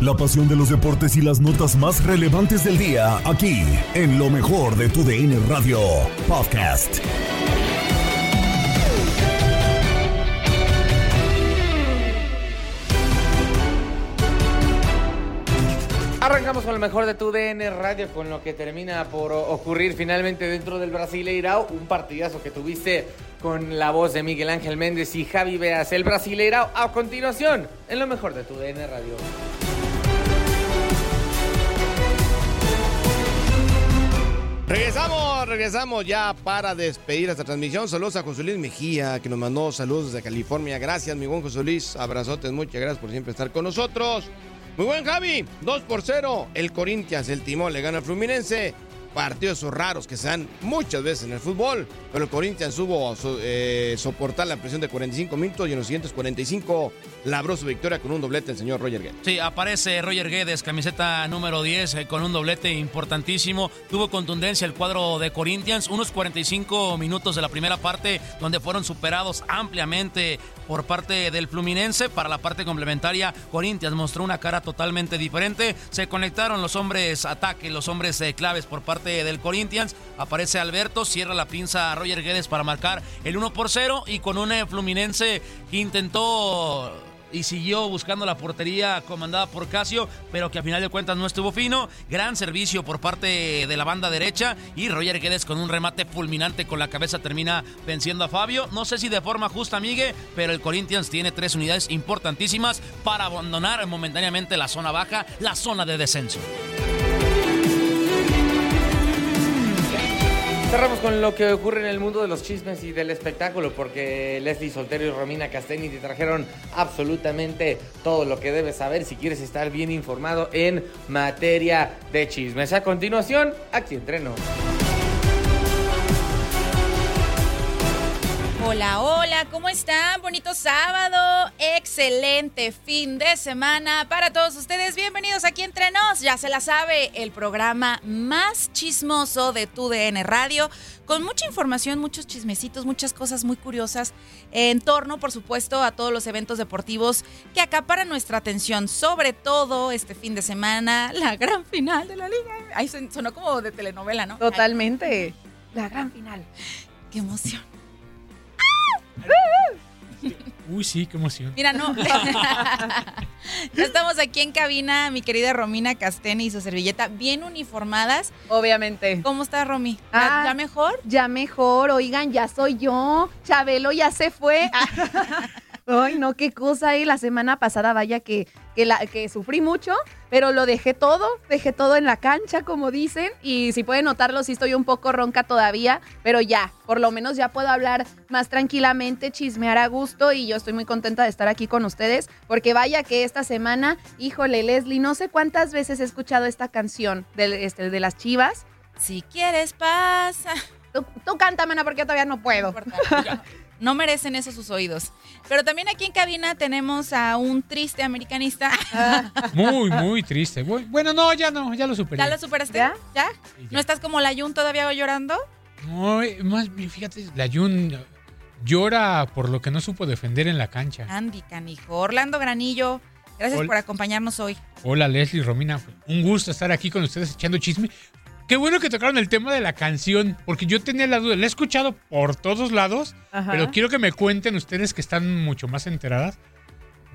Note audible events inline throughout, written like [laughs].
La pasión de los deportes y las notas más relevantes del día, aquí, en lo mejor de tu DN Radio Podcast. Arrancamos con lo mejor de tu DN Radio, con lo que termina por ocurrir finalmente dentro del Brasileirao, un partidazo que tuviste con la voz de Miguel Ángel Méndez y Javi Beas, el Brasileirao, a continuación, en lo mejor de tu DN Radio. Regresamos, regresamos ya para despedir esta transmisión. Saludos a José Luis Mejía, que nos mandó saludos desde California. Gracias, mi buen José Luis. Abrazotes, muchas gracias por siempre estar con nosotros. Muy buen Javi, 2 por 0. El Corinthians, el timón, le gana al Fluminense. Partidos raros que se dan muchas veces en el fútbol, pero el Corinthians supo eh, soportar la presión de 45 minutos y en los siguientes 45 labró su victoria con un doblete el señor Roger Guedes. Sí, aparece Roger Guedes, camiseta número 10, eh, con un doblete importantísimo. Tuvo contundencia el cuadro de Corinthians, unos 45 minutos de la primera parte donde fueron superados ampliamente por parte del Fluminense. Para la parte complementaria, Corinthians mostró una cara totalmente diferente. Se conectaron los hombres ataque, los hombres eh, claves por parte del Corinthians. Aparece Alberto, cierra la pinza a Roger Guedes para marcar el 1 por 0 y con un eh, Fluminense que intentó y siguió buscando la portería comandada por Casio, pero que a final de cuentas no estuvo fino. Gran servicio por parte de la banda derecha y Roger Guedes con un remate fulminante con la cabeza termina venciendo a Fabio. No sé si de forma justa, Migue, pero el Corinthians tiene tres unidades importantísimas para abandonar momentáneamente la zona baja, la zona de descenso. Cerramos con lo que ocurre en el mundo de los chismes y del espectáculo, porque Leslie Soltero y Romina Castelli te trajeron absolutamente todo lo que debes saber si quieres estar bien informado en materia de chismes. A continuación, aquí entreno. Hola, hola, ¿cómo están? Bonito sábado, excelente fin de semana para todos ustedes. Bienvenidos aquí entre nos, ya se la sabe, el programa más chismoso de tu DN Radio, con mucha información, muchos chismecitos, muchas cosas muy curiosas en torno, por supuesto, a todos los eventos deportivos que acaparan nuestra atención, sobre todo este fin de semana, la gran final de la liga. Ahí sonó como de telenovela, ¿no? Totalmente. La gran final. Qué emoción. Uy, sí, qué emoción. Mira, no. [laughs] ya estamos aquí en cabina, mi querida Romina Casteni y su servilleta, bien uniformadas. Obviamente. ¿Cómo está, Romy? Ah, ¿Ya mejor? Ya mejor, oigan, ya soy yo. Chabelo ya se fue. [laughs] Ay, no, qué cosa. Y la semana pasada, vaya que, que, la, que sufrí mucho, pero lo dejé todo, dejé todo en la cancha, como dicen. Y si pueden notarlo, sí estoy un poco ronca todavía, pero ya, por lo menos ya puedo hablar más tranquilamente, chismear a gusto. Y yo estoy muy contenta de estar aquí con ustedes, porque vaya que esta semana, híjole, Leslie, no sé cuántas veces he escuchado esta canción de, este, de las chivas. Si quieres, pasa. Tú, tú cántame, porque yo todavía no puedo. No merecen eso sus oídos. Pero también aquí en cabina tenemos a un triste americanista. [laughs] Muy, muy triste. Bueno, no, ya no, ya lo superé. ¿Ya lo superaste? ¿Ya? ¿Ya? ¿No estás como la Jun todavía llorando? No, más fíjate, la Jun llora por lo que no supo defender en la cancha. Andy, canijo. Orlando Granillo, gracias por acompañarnos hoy. Hola, Leslie, Romina. Un gusto estar aquí con ustedes echando chisme. Qué bueno que tocaron el tema de la canción, porque yo tenía la duda, la he escuchado por todos lados, Ajá. pero quiero que me cuenten ustedes que están mucho más enteradas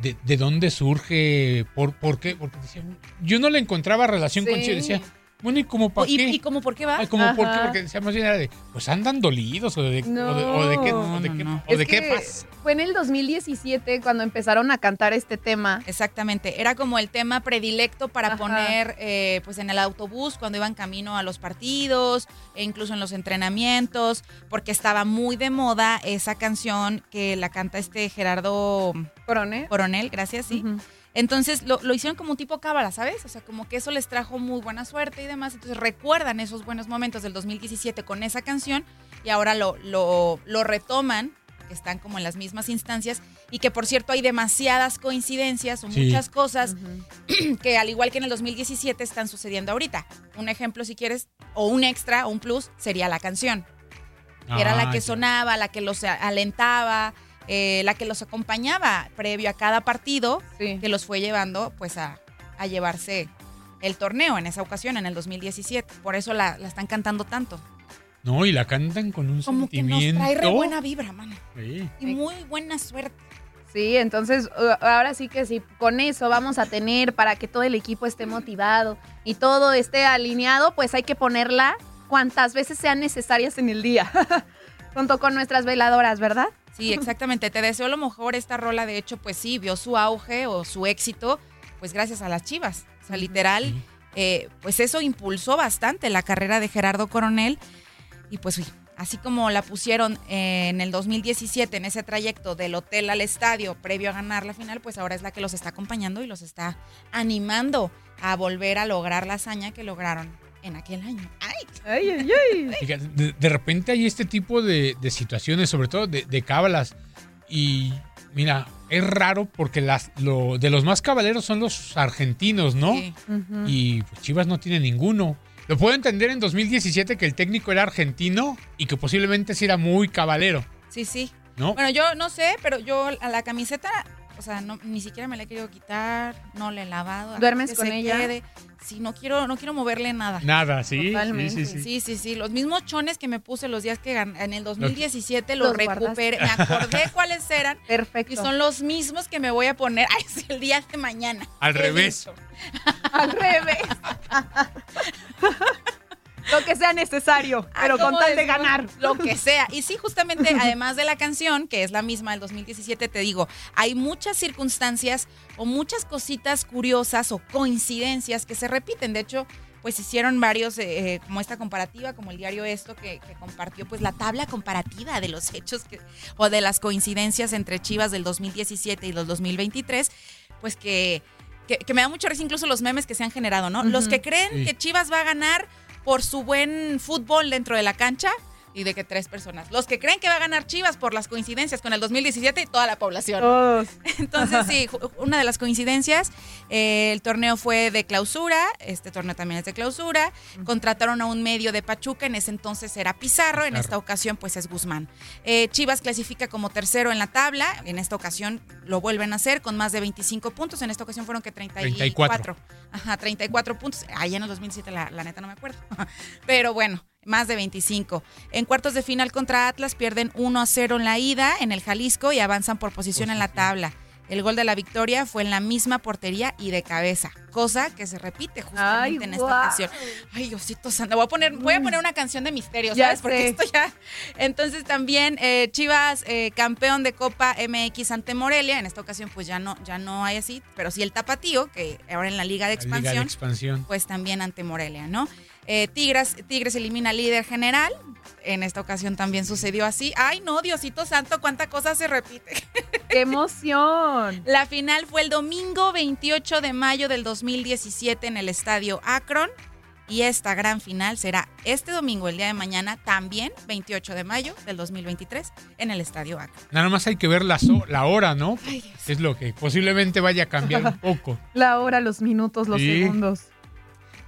de, de dónde surge, por, por qué, porque decían, yo no le encontraba relación sí. con Chile, decía, bueno, ¿y como para ¿Y, qué? ¿Y como por qué va? Ay, como por qué, porque decía más bien era de, pues andan dolidos o de, no, o de, o de qué, o de, no, qué, no. O de qué pasa. Fue en el 2017 cuando empezaron a cantar este tema. Exactamente, era como el tema predilecto para Ajá. poner eh, pues en el autobús cuando iban camino a los partidos, e incluso en los entrenamientos, porque estaba muy de moda esa canción que la canta este Gerardo Coronel. Coronel, gracias, sí. Uh -huh. Entonces lo, lo, hicieron como un tipo cábala, ¿sabes? O sea, como que eso les trajo muy buena suerte y demás. Entonces recuerdan esos buenos momentos del 2017 con esa canción y ahora lo, lo, lo retoman, que están como en las mismas instancias y que por cierto hay demasiadas coincidencias o sí. muchas cosas uh [clears throat] -huh. que al igual que en el 2017 están sucediendo ahorita. Un ejemplo si quieres, o un extra, o un plus, sería la canción. Ah, era la que ya. sonaba, la que los alentaba, eh, la que los acompañaba previo a cada partido, sí. que los fue llevando pues a, a llevarse el torneo en esa ocasión, en el 2017. Por eso la, la están cantando tanto. No, y la cantan con un Como que nos sentimiento. trae re buena vibra, mano. Sí. Y muy buena suerte. Sí, entonces uh, ahora sí que sí, con eso vamos a tener para que todo el equipo esté motivado y todo esté alineado, pues hay que ponerla cuantas veces sean necesarias en el día, [laughs] junto con nuestras veladoras, ¿verdad? Sí, exactamente. Te deseo lo mejor. Esta rola, de hecho, pues sí, vio su auge o su éxito, pues gracias a las Chivas. O sea, literal, Sí. eh, pues eso impulsó bastante la carrera de Gerardo Coronel. Y pues sí, así como la pusieron en el 2017 en ese trayecto del hotel al estadio previo a ganar la final, pues ahora es la que los está acompañando y los está animando a volver a lograr la hazaña que lograron en aquel año. ¡Ay! Ay, ay, ay. Fíjate, De, de repente hay este tipo de, de situaciones, sobre todo de, de cábalas. Y mira, es raro porque las, lo, de los más cabaleros son los argentinos, ¿no? Sí. Y pues, Chivas no tiene ninguno. Lo puedo entender en 2017 que el técnico era argentino y que posiblemente sí era muy cabalero, Sí, sí. ¿no? Bueno, yo no sé, pero yo a la camiseta, o sea, no, ni siquiera me la he querido quitar, no la he lavado. ¿Duermes que con se ella? quede. Sí, no quiero, no quiero moverle nada. Nada, sí. Totalmente. Sí, sí, sí. Sí, sí, sí. Los mismos chones que me puse los días que gan- en el 2017 los, Los recuperé. Me acordé [laughs] cuáles eran. Perfecto. Y son los mismos que me voy a poner [laughs] ay, sí, el día de mañana. Al revés. al revés. [laughs] Lo que sea necesario, Ah, pero con ¿cómo tal de ganar. Lo que [laughs] sea. Y sí, justamente, además de la canción, que es la misma del 2017, te digo, hay muchas circunstancias o muchas cositas curiosas o coincidencias que se repiten. De hecho, pues hicieron varios, eh, eh, como esta comparativa, como el diario Esto, que, que compartió pues la tabla comparativa de los hechos que, o de las coincidencias entre Chivas del 2017 y los 2023, pues que, que, que me da mucho risa incluso los memes que se han generado, ¿no? Los que creen Sí. que Chivas va a ganar por su buen fútbol dentro de la cancha y de que tres personas. Los que creen que va a ganar Chivas por las coincidencias con el 2017 y toda la población. Todos. [laughs] Entonces, sí, una de las coincidencias, eh, el torneo fue de clausura, este torneo también es de clausura, contrataron a un medio de Pachuca, en ese entonces era Pizarro, en esta ocasión pues es Guzmán. Eh, Chivas clasifica como tercero en la tabla, en esta ocasión lo vuelven a hacer con más de 25 puntos, en esta ocasión fueron que 34. 34. Ajá, 34 puntos. Ahí en el 2007 la, la neta no me acuerdo. [laughs] Pero bueno, más de 25. En cuartos de final contra Atlas pierden 1 a 0 en la ida en el Jalisco y avanzan por posición en la tabla. El gol de la victoria fue en la misma portería y de cabeza, cosa que se repite justamente Ay, en esta ocasión. Ay, Diosito santo, voy a poner, voy a poner una canción de misterio, Ya ¿sabes? Porque esto ya. Entonces también eh, Chivas, eh, campeón de Copa MX ante Morelia, en esta ocasión pues ya no, ya no hay así, pero sí el tapatío, que ahora en la Liga de La Liga de Expansión expansión. pues también ante Morelia, ¿no? Eh, Tigres, Tigres elimina al líder general. En esta ocasión también sucedió así. Ay, no, Diosito Santo, cuánta cosa se repite. [laughs] ¡Qué emoción! La final fue el domingo 28 de mayo del 2017 en el estadio Akron. Y esta gran final será este domingo, el día de mañana, también 28 de mayo del 2023, en el estadio Akron. Nada más hay que ver la, so- la hora, ¿no? Ay, Dios. Es lo que posiblemente vaya a cambiar un [laughs] poco. La hora, los minutos, los Sí. segundos.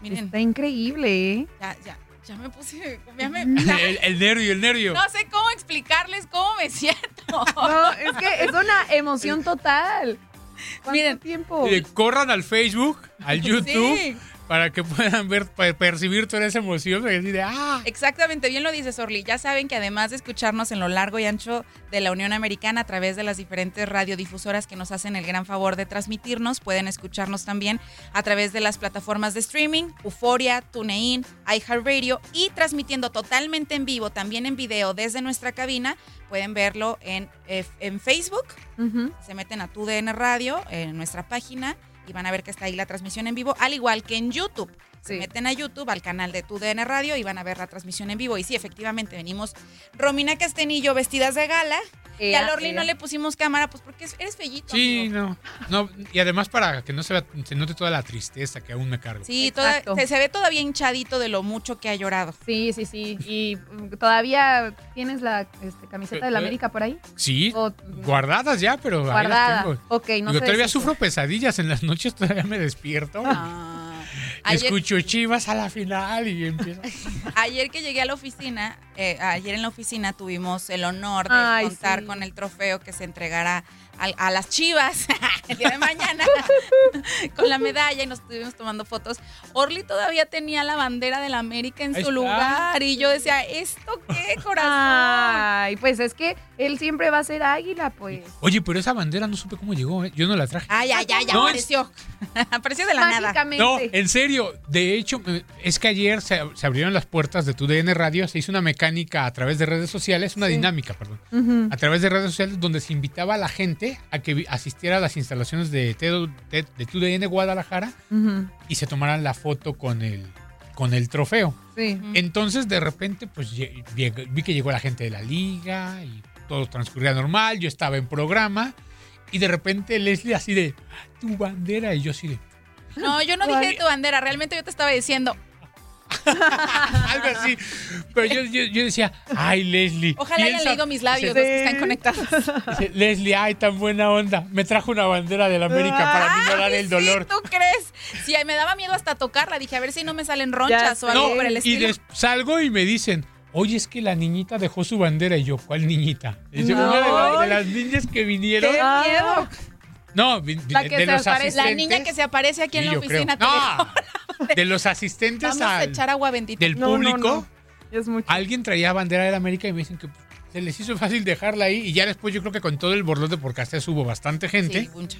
Miren, Está increíble, ¿eh? ya, ya, ya me puse. ya me- El, el nervio, el nervio. no sé cómo explicarles cómo me siento. [laughs] No, es que es una emoción total. ¿Cuánto Miren. tiempo? Corran al Facebook, al YouTube, Sí. Para que puedan ver, percibir toda esa emoción. Ah, Exactamente, bien lo dices, Orly. Ya saben que además de escucharnos en lo largo y ancho de la Unión Americana a través de las diferentes radiodifusoras que nos hacen el gran favor de transmitirnos, pueden escucharnos también a través de las plataformas de streaming, Euforia, TuneIn, iHeartRadio y transmitiendo totalmente en vivo, también en video desde nuestra cabina. Pueden verlo en, en Facebook, se meten a TUDN Radio, en nuestra página, y van a ver que está ahí la transmisión en vivo, al igual que en YouTube. Se meten a YouTube, al canal de TUDN Radio, y van a ver la transmisión en vivo. Y sí, efectivamente, venimos Romina Castenillo vestidas de gala, y a Lorly no le pusimos cámara, pues porque eres fellito. sí, amigo. no, no. Y además para que no se, vea- se note toda la tristeza que aún me cargo. Sí, toda- se, se ve todavía hinchadito de lo mucho que ha llorado. Sí, sí, sí. ¿Y mm, todavía tienes la este, camiseta de la Eh, eh, América por ahí? Sí, O- guardadas ya, pero ahí las Guardada. tengo. Ok, no Digo, todavía sufro pesadillas en las noches, [laughs] todavía me despierto. Ah. Ayer, Escucho chivas a la final y empiezo. [laughs] ayer que llegué a la oficina, eh, ayer en la oficina tuvimos el honor de Ay, contar sí. con el trofeo que se entregará a, las chivas [laughs] el día de mañana. [laughs] con la medalla y nos estuvimos tomando fotos. Orly todavía tenía la bandera de la América en Ahí su está. lugar y yo decía, ¿esto qué, [laughs] corazón? Ay, pues es que él siempre va a ser águila, pues. Oye, pero esa bandera no supe cómo llegó, ¿eh? Yo no la traje. Ay, ay, ay, ya No, apareció. apareció de la nada. No, en serio. De hecho, eh, es que ayer se, se abrieron las puertas de tu DN Radio, se hizo una mecánica a través de redes sociales, una dinámica, perdón, a través de redes sociales donde se invitaba a la gente a que asistiera a las instalaciones de, de, de Guadalajara Ujú. y se tomaran la foto con el, con el trofeo. Sí. Entonces, de repente, pues vi que llegó la gente de la liga y todo transcurría normal. Yo estaba en programa y de repente Leslie así de tu bandera y yo así de No, yo no dije tu bandera, realmente yo te estaba diciendo, [laughs] algo así. Pero yo, yo- yo decía, ay, Leslie. ojalá hayan piensa- leído mis labios, dice, los que están conectados. [laughs] dice, Leslie, ay, tan buena onda. Me trajo una bandera de la América para minorar el dolor. Sí, ¿Tú crees? Si me daba miedo hasta tocarla, dije, a ver si no me salen ronchas Ya o algo No, por el y estilo. des- salgo y me dicen, oye, es que la niñita dejó su bandera. Y yo, ¿cuál niñita? Y dice, No. una de, la- de las niñas que vinieron. ¡Qué Ah. miedo! No, La de, que de se los aparece- La niña que se aparece aquí en la oficina. No, de los asistentes Vamos a al- echar agua bendita. del No, no, público, no. Es mucho. alguien traía bandera de la América y me dicen que se les hizo fácil dejarla ahí. Y ya después yo creo que con todo el borlote, porque hasta hubo bastante gente, Sí, mucha.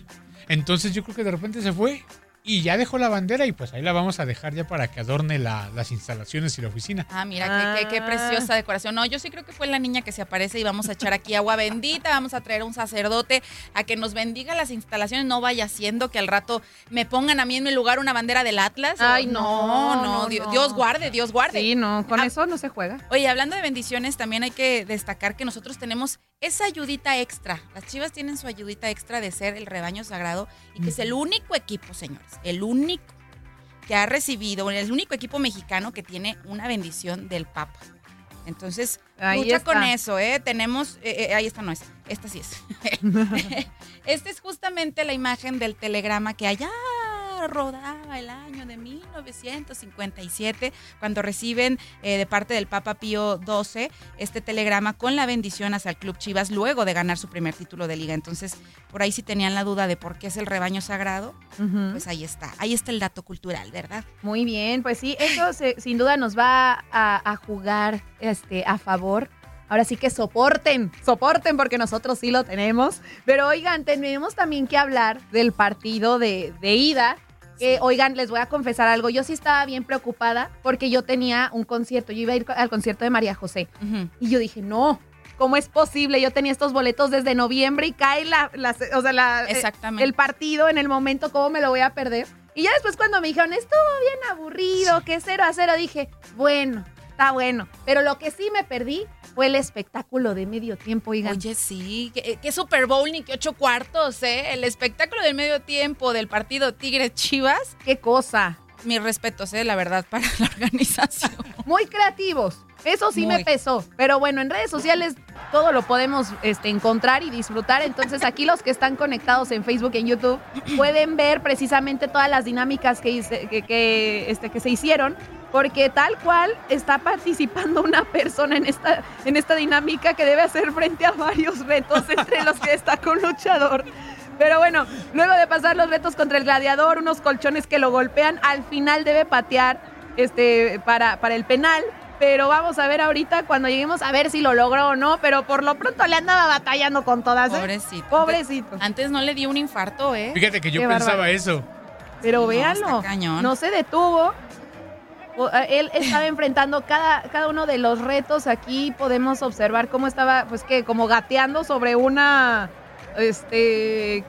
entonces yo creo que de repente se fue y ya dejó la bandera y pues ahí la vamos a dejar ya para que adorne la- las instalaciones y la oficina. Ah, mira, qué, qué- qué preciosa decoración. No, yo sí creo que fue la niña que se aparece y vamos a echar aquí agua bendita, vamos a traer a un sacerdote a que nos bendiga las instalaciones. No vaya siendo que al rato me pongan a mí en mi lugar una bandera del Atlas. Ay, O- no, no, no, Dios, no. Dios guarde, Dios guarde. Sí, no, con Ah. eso no se juega. Oye, hablando de bendiciones, también hay que destacar que nosotros tenemos esa ayudita extra. Las chivas tienen su ayudita extra de ser el rebaño sagrado y que es el único equipo, señores, el único que ha recibido, el único equipo mexicano que tiene una bendición del Papa. Entonces, Ahí lucha está. con eso, ¿eh? Tenemos, eh, eh, ahí esta no es, esta sí es. [laughs] [laughs] Esta es justamente la imagen del telegrama que allá rodaba el año de 1957, cuando reciben eh, de parte del Papa Pío XII este telegrama con la bendición hacia el Club Chivas luego de ganar su primer título de liga. Entonces, por ahí si tenían la duda de por qué es el rebaño sagrado, pues ahí está, ahí está el dato cultural, ¿verdad? Muy bien, pues sí, eso se- sin duda nos va a, a jugar este, a favor. Ahora sí que soporten, soporten porque nosotros sí lo tenemos. Pero oigan, tenemos también que hablar del partido de, de ida. Que, oigan, les voy a confesar algo. Yo sí estaba bien preocupada porque yo tenía un concierto. Yo iba a ir al concierto de María José. Y yo dije, no, ¿cómo es posible? Yo tenía estos boletos desde noviembre y cae la, la- o sea, la, eh, Exactamente. el partido en el momento, ¿cómo me lo voy a perder? Y ya después cuando me dijeron, estuvo bien aburrido, que cero a cero, dije, bueno, está bueno. Pero lo que sí me perdí fue el espectáculo de medio tiempo, oigan. Oye, sí, qué, qué Super Bowl ni qué ocho cuartos, ¿eh? El espectáculo del medio tiempo del partido Tigres Chivas. qué cosa. Mis respetos, ¿eh? La verdad, para la [laughs] organización. Muy creativos. Eso sí me pesó. Pero bueno, en redes sociales todo lo podemos este, encontrar y disfrutar. Entonces aquí los que están conectados en Facebook y en YouTube pueden ver precisamente todas las dinámicas que, hice- que, que, este, que se hicieron. Porque tal cual está participando una persona en esta, en esta dinámica que debe hacer frente a varios retos, entre los que destaca un luchador. Pero bueno, luego de pasar los retos contra el gladiador, unos colchones que lo golpean, al final debe patear este, para, para el penal. Pero vamos a ver ahorita cuando lleguemos a ver si lo logró o no. Pero por lo pronto le andaba batallando con todas. ¿eh? Pobrecito. Pobrecito. Antes no le dio un infarto, ¿eh? Fíjate que yo Qué pensaba bárbaro. eso. Pero no, véanlo. No se detuvo. Él estaba enfrentando cada, cada uno de los retos. Aquí podemos observar cómo estaba, pues que, como gateando sobre una. Este.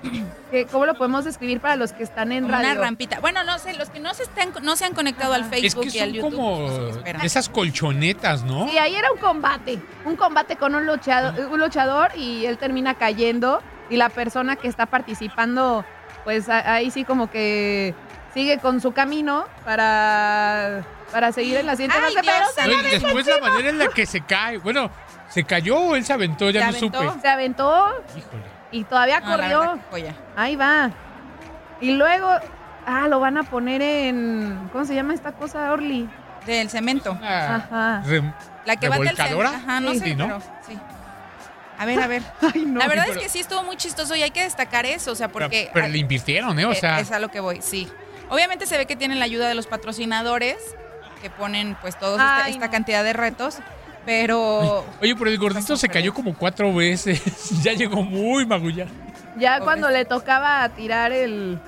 que- [clears throat] ¿Cómo lo podemos describir para los que están en Como radio? una rampita. Bueno, no sé, los que no se estén, no se han conectado al. Es Facebook que y al YouTube. como pues, esas colchonetas, ¿no? Sí, ahí era un combate. Un combate con un luchador, un luchador y él termina cayendo. Y la persona que está participando, pues a- ahí sí como que sigue con su camino para, para seguir en la siguiente Ay, pero No, después la manera en la que se cae. Bueno, ¿se cayó o él se aventó? Ya ¿Se no aventó? supe. Se aventó Híjole. Y todavía No, la corrió. Ahí va. Y luego, ah, lo van a poner en. ¿Cómo se llama esta cosa, Orly? Del cemento. Una Ajá. La que va del centro. Ajá, no Sí. sé, Sí, ¿no? pero sí. A ver, a ver. [laughs] Ay, no. la verdad pero- es que sí estuvo muy chistoso y hay que destacar eso, o sea, Pero, porque... pero le invirtieron, ¿eh? O sea, es a lo que voy, sí. Obviamente se ve que tienen la ayuda de los patrocinadores que ponen pues toda esta, Ay, esta no. cantidad de retos, pero oye, pero el gordito se cayó como cuatro veces. [laughs] ya llegó muy magullado. Ya cuando le tocaba tirar el.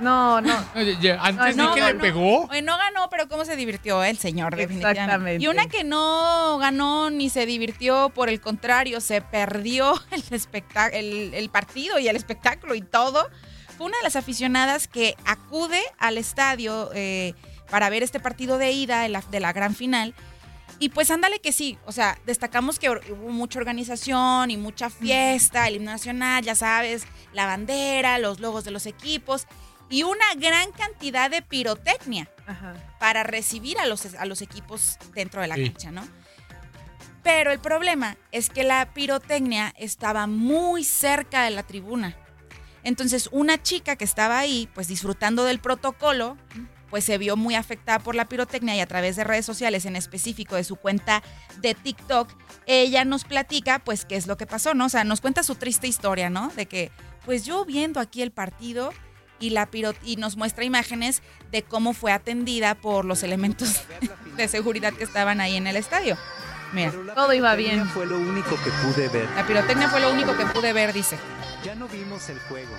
No, no. [laughs] Antes de no, que le pegó. Oye, no ganó, pero cómo se divirtió el señor, definitivamente. Exactamente. Y una que no ganó ni se divirtió, por el contrario, se perdió [laughs] el, espectá- el, el partido y el espectáculo y todo. Fue una de las aficionadas que acude al estadio eh, para ver este partido de ida de la, de la gran final. Y pues ándale que sí, o sea, destacamos que hubo mucha organización y mucha fiesta, el himno nacional, ya sabes, la bandera, los logos de los equipos y una gran cantidad de pirotecnia Ajá. para recibir a los, a los equipos dentro de la Sí. cancha, ¿no? Pero el problema es que la pirotecnia estaba muy cerca de la tribuna. Entonces, una chica que estaba ahí, pues disfrutando del protocolo, pues se vio muy afectada por la pirotecnia y a través de redes sociales, en específico de su cuenta de TikTok, ella nos platica, pues, qué es lo que pasó, ¿no? O sea, nos cuenta su triste historia, ¿no? De que, pues yo viendo aquí el partido y la piro y nos muestra imágenes de cómo fue atendida por los elementos [laughs] de seguridad que estaban ahí en el estadio. Mira, Todo iba pirotecnia bien. Fue lo único que pude ver. la pirotecnia fue lo único que pude ver, dice. Ya no vimos el juego.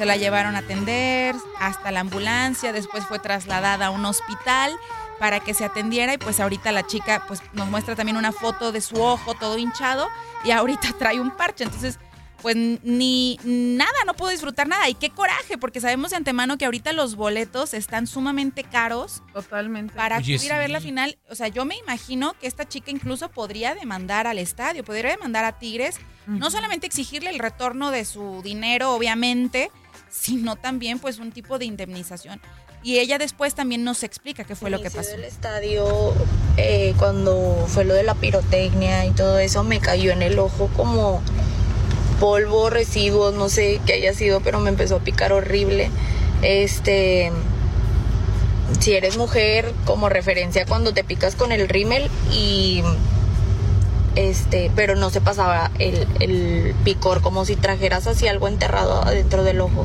Se la llevaron a atender hasta la ambulancia, después fue trasladada a un hospital para que se atendiera y pues ahorita la chica pues nos muestra también una foto de su ojo todo hinchado y ahorita [laughs] trae un parche, entonces pues ni nada, no puedo disfrutar nada y qué coraje porque sabemos de antemano que ahorita los boletos están sumamente caros Totalmente. para Oye, acudir a ver la sí. final, o sea, yo me imagino que esta chica incluso podría demandar al estadio, podría demandar a Tigres, no solamente exigirle el retorno de su dinero, obviamente, sino también pues un tipo de indemnización. Y ella después también nos explica qué fue lo que pasó. del estadio, eh, cuando fue lo de la pirotecnia y todo eso, me cayó en el ojo como polvo, residuos, no sé qué haya sido, pero me empezó a picar horrible. Este, si eres mujer, como referencia cuando te picas con el rímel y este, pero no se pasaba el, el picor, como si trajeras así algo enterrado adentro del ojo.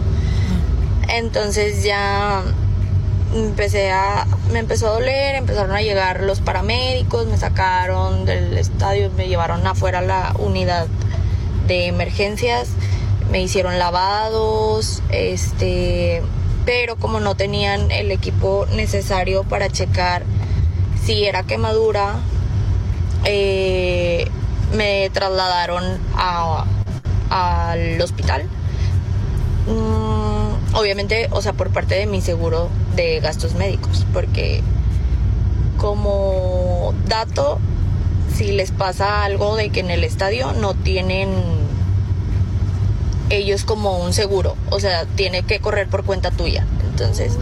Entonces ya empecé a, me empezó a doler, empezaron a llegar los paramédicos, me sacaron del estadio, me llevaron afuera a la unidad de emergencias, me hicieron lavados, este, pero como no tenían el equipo necesario para checar si era quemadura, eh, me trasladaron al hospital. Mm, obviamente, o sea, por parte de mi seguro de gastos médicos, porque como dato, si les pasa algo de que en el estadio no tienen ellos como un seguro, o sea, tiene que correr por cuenta tuya. Entonces,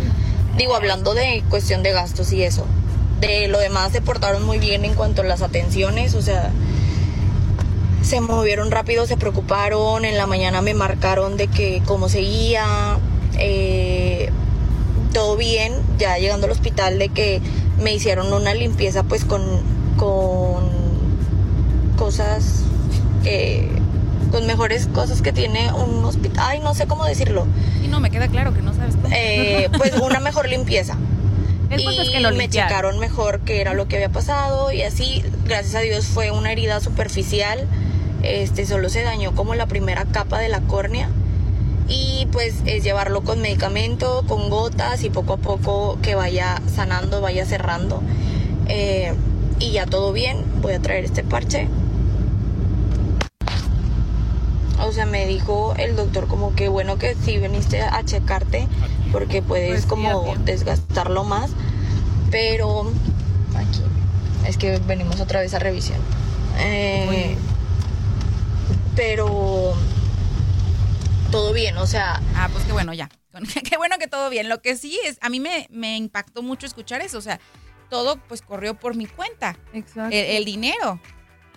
digo, hablando de cuestión de gastos y eso, de lo demás se portaron muy bien en cuanto a las atenciones, o sea, se movieron rápido, se preocuparon, en la mañana me marcaron de que cómo seguía, eh, todo bien, ya llegando al hospital de que me hicieron una limpieza pues con, con cosas, eh, con mejores cosas que tiene un hospital, ay no sé cómo decirlo, Y no me queda claro que no sabes cómo. eh, [laughs] pues una mejor limpieza. El punto es y que lo me checaron mejor qué era lo que había pasado y así, gracias a Dios, fue una herida superficial. Este solo se dañó como la primera capa de la córnea y pues es llevarlo con medicamento, con gotas y poco a poco que vaya sanando, vaya cerrando. Eh, y ya todo bien, voy a traer este parche. O sea, me dijo el doctor como que bueno que sí viniste a checarte porque puedes Pues como desgastarlo más. Pero aquí es que venimos otra vez a revisión. Eh, pero todo bien, o sea, Ah, pues qué bueno, ya. [laughs] Qué bueno que todo bien. Lo que sí es, a mí me, me impactó mucho escuchar eso. O sea, todo pues corrió por mi cuenta. Exacto. El, el dinero.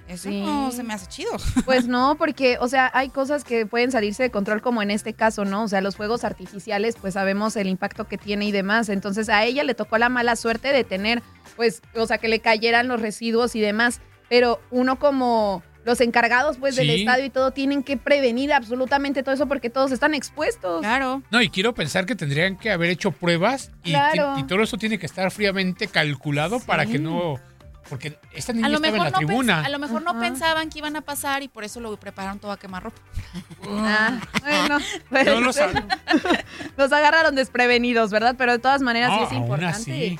Eso Sí. no se me hace chido. [laughs] Pues no, porque, o sea, hay cosas que pueden salirse de control, como en este caso, ¿no? O sea, los fuegos artificiales, pues sabemos el impacto que tiene y demás. Entonces, a ella le tocó la mala suerte de tener, pues, o sea, que le cayeran los residuos y demás. Pero uno como los encargados pues del estadio y todo tienen que prevenir absolutamente todo eso porque todos están expuestos. Claro. No, y quiero pensar que tendrían que haber hecho pruebas y, Claro. y todo eso tiene que estar fríamente calculado para que no... Porque esta niña estaba mejor en la no tribuna. a lo mejor no pensaban que iban a pasar y por eso lo prepararon todo a quemarropa. Ah, bueno, [laughs] No saben. [laughs] Los agarraron desprevenidos, ¿verdad? Pero de todas maneras sí es aún importante. así.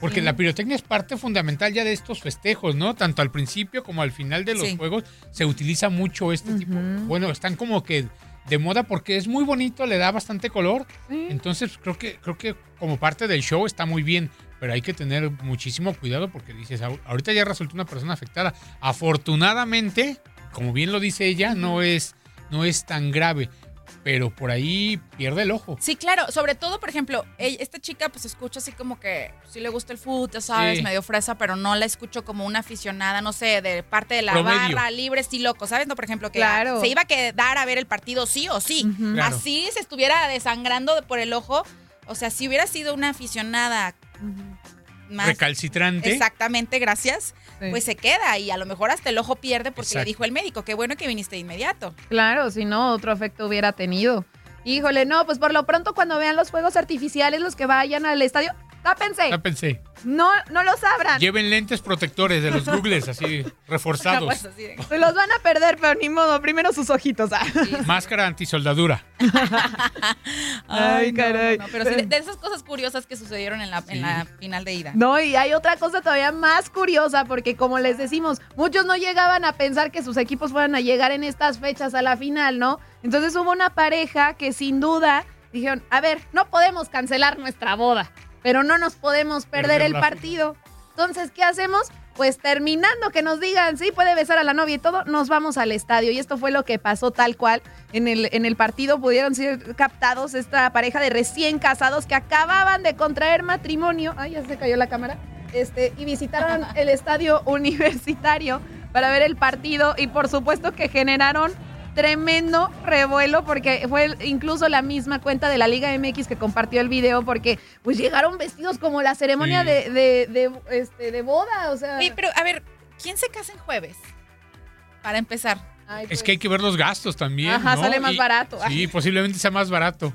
Porque Sí. la pirotecnia es parte fundamental ya de estos festejos, ¿no? Tanto al principio como al final de los Sí. juegos se utiliza mucho este tipo. Bueno, están como que de moda porque es muy bonito, le da bastante color. Sí. Entonces creo que creo que como parte del show está muy bien, pero hay que tener muchísimo cuidado porque dices, "Ahor- ahorita ya resultó una persona afectada. Afortunadamente, como bien lo dice ella, no es no es tan grave, pero por ahí pierde el ojo. Sí, claro. Sobre todo, por ejemplo, ella- esta chica pues escucha así como que sí le gusta el fútbol, ya sabes, Sí. medio fresa, pero no la escucho como una aficionada, no sé, de parte de la Promedio. barra libre, sí loco, ¿sabes? No, por ejemplo, que Claro. se iba a quedar a ver el partido sí o sí. Claro. Así se estuviera desangrando por el ojo. O sea, si hubiera sido una aficionada más... Recalcitrante. Exactamente, gracias. Sí. Pues se queda y a lo mejor hasta el ojo pierde porque le dijo el médico, qué bueno que viniste de inmediato. Claro, si no, otro efecto hubiera tenido. Híjole, no, pues por lo pronto cuando vean los fuegos artificiales, los que vayan al estadio, tápense. Ya pensé. No, no los abran. Lleven lentes protectores de los [laughs] googles así reforzados. Pues así de- Se los van a perder, pero ni modo, primero sus ojitos. ah. Máscara antisoldadura. [laughs] Ay, no, caray. no, no, pero sí, de, de esas cosas curiosas que sucedieron en la, en la final de ida. No, y hay otra cosa todavía más curiosa, porque como les decimos, muchos no llegaban a pensar que sus equipos fueran a llegar en estas fechas a la final, ¿no? Entonces hubo una pareja que sin duda dijeron, a ver, no podemos cancelar nuestra boda, pero no nos podemos perder el partido. Entonces, ¿qué hacemos? Pues terminando que nos digan, sí, puede besar a la novia y todo, nos vamos al estadio. Y esto fue lo que pasó tal cual. En el, en el partido pudieron ser captados esta pareja de recién casados que acababan de contraer matrimonio. Ay, ya se cayó la cámara. Este, y visitaron [laughs] el estadio universitario para ver el partido. Y por supuesto que generaron tremendo revuelo porque fue incluso la misma cuenta de la Liga MX que compartió el video porque pues llegaron vestidos como la ceremonia Sí. de, de, de, este, de boda, o sea... Oye, pero a ver, ¿quién se casa en jueves? Para empezar. Ay, Es pues, que hay que ver los gastos también. Ajá, ¿no? sale más Y- barato. Sí, posiblemente sea más barato.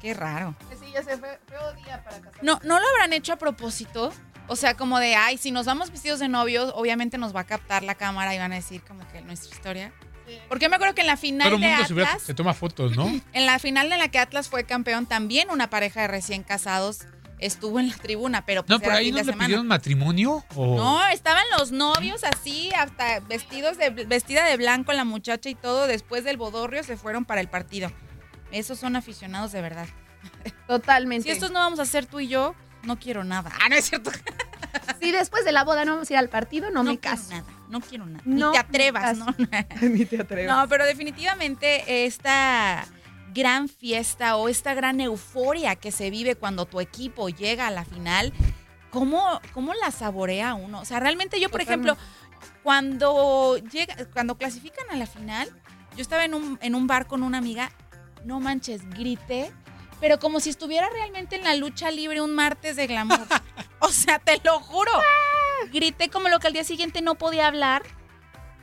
Qué raro. Sí, ya se fue, feo día para casarse. No, ¿no lo habrán hecho a propósito? O sea, como de, ay, si nos vamos vestidos de novios, obviamente nos va a captar la cámara y van a decir como que nuestra historia. Porque yo me acuerdo que en la final Todo el de mundo se, hubiera- Atlas, se toma fotos, ¿no? [clears throat] en la final en la que Atlas fue campeón, también una pareja de recién casados estuvo en la tribuna, pero pues No, era ahí no de le semana. pidieron matrimonio. ¿o? No, estaban los novios así, hasta vestidos de vestida de blanco la muchacha y todo. Después del bodorrio se fueron para el partido. Esos son aficionados de verdad. [laughs] Totalmente. Si estos no vamos a hacer tú y yo, no quiero nada. Ah, no es cierto. [laughs] Si después de la boda no vamos a ir al partido, no, me quiero caso. nada. No quiero nada. No Ni te atrevas, ¿no? [laughs] Ni te atrevas. No, pero definitivamente esta gran fiesta o esta gran euforia que se vive cuando tu equipo llega a la final, ¿cómo, cómo la saborea uno? O sea, realmente yo, por ejemplo, cuando llega, cuando clasifican a la final, yo estaba en un, en un bar con una amiga, no manches, grité, pero como si estuviera realmente en la lucha libre un martes de glamour. [laughs] o sea, te lo juro. Grité como lo que al día siguiente no podía hablar.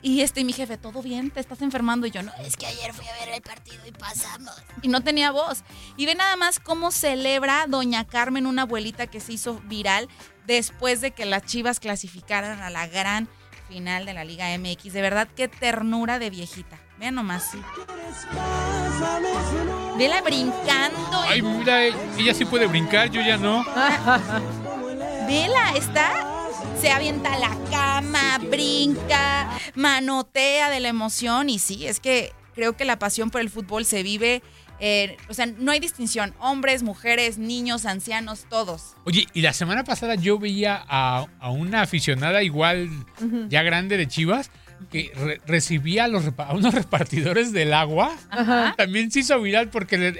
Y este, mi jefe, ¿todo bien? ¿Te estás enfermando? Y yo, no, es que ayer fui a ver el partido y pasamos. Y no tenía voz. Y ve nada más cómo celebra Doña Carmen, una abuelita que se hizo viral después de que las chivas clasificaran a la gran final de la Liga MX. De verdad, qué ternura de viejita. Vean nomás. Vela brincando. Ay, mira, ella sí puede brincar, yo ya no. Vela, está. Se avienta a la cama, brinca, manotea de la emoción. Y sí, es que creo que la pasión por el fútbol se vive. eh, o sea, no hay distinción. Hombres, mujeres, niños, ancianos, todos. Oye, y la semana pasada yo veía a, a una aficionada igual, ya grande de Chivas, que re- recibía a, los, a unos [laughs] repartidores del agua. Ajá. También se hizo viral porque le,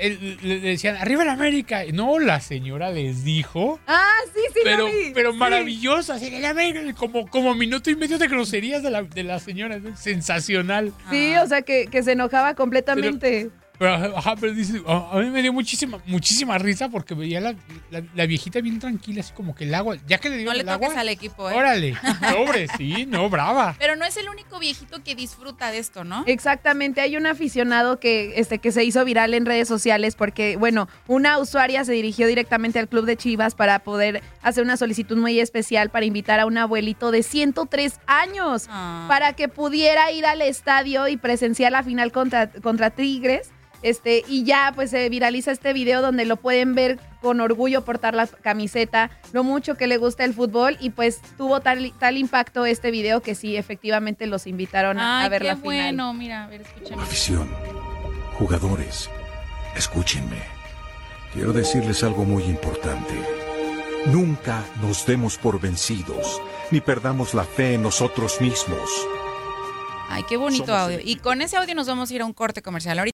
decían, arriba la América. No, la señora les dijo. Ah, sí, sí, lo Pero, vi. pero Sí. maravilloso, así, "El América", como, como minuto y medio de groserías de la, de la señora, sensacional. Sí, o sea, que, que se enojaba completamente. Pero, ajá, pero dice, a a mí me dio muchísima, muchísima risa porque veía la, la, la viejita bien tranquila, así como que el agua, ya que le dio No le el agua, toques al equipo, ¿eh? órale, [laughs] pobre, sí, no, brava. Pero no es el único viejito que disfruta de esto, ¿no? Exactamente, hay un aficionado que, este, que se hizo viral en redes sociales porque, bueno, una usuaria se dirigió directamente al club de Chivas para poder hacer una solicitud muy especial para invitar a un abuelito de 103 años Ah. para que pudiera ir al estadio y presenciar la final contra, contra Tigres. Este, y ya pues se viraliza este video donde lo pueden ver con orgullo portar la camiseta, lo mucho que le gusta el fútbol y pues tuvo tal, tal impacto este video que sí, efectivamente los invitaron a, Ay, a ver qué la final. bueno, mira, a ver, escúchame. Afición, jugadores, escúchenme. Quiero decirles algo muy importante. Nunca nos demos por vencidos, ni perdamos la fe en nosotros mismos. Ay, qué bonito Somos audio. Y con ese audio nos vamos a ir a un corte comercial. Ahorita